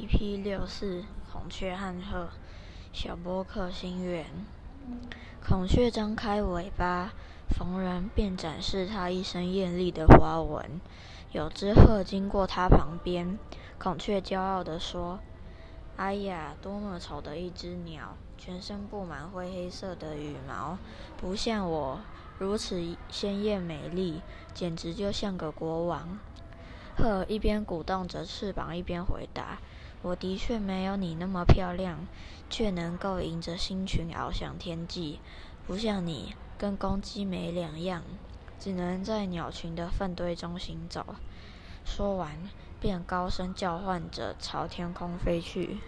EP 六四孔雀和鹤小波克心愿。孔雀张开尾巴，逢人便展示它一身艳丽的花纹。有只鹤经过它旁边，孔雀骄傲地说：“哎呀，多么丑的一只鸟！全身布满灰黑色的羽毛，不像我如此鲜艳美丽，简直就像个国王。”鹤一边鼓动着翅膀，一边回答：“我的确没有你那么漂亮，却能够迎着星群翱翔天际，不像你跟公鸡没两样，只能在鸟群的粪堆中行走。”说完，便高声叫唤着朝天空飞去。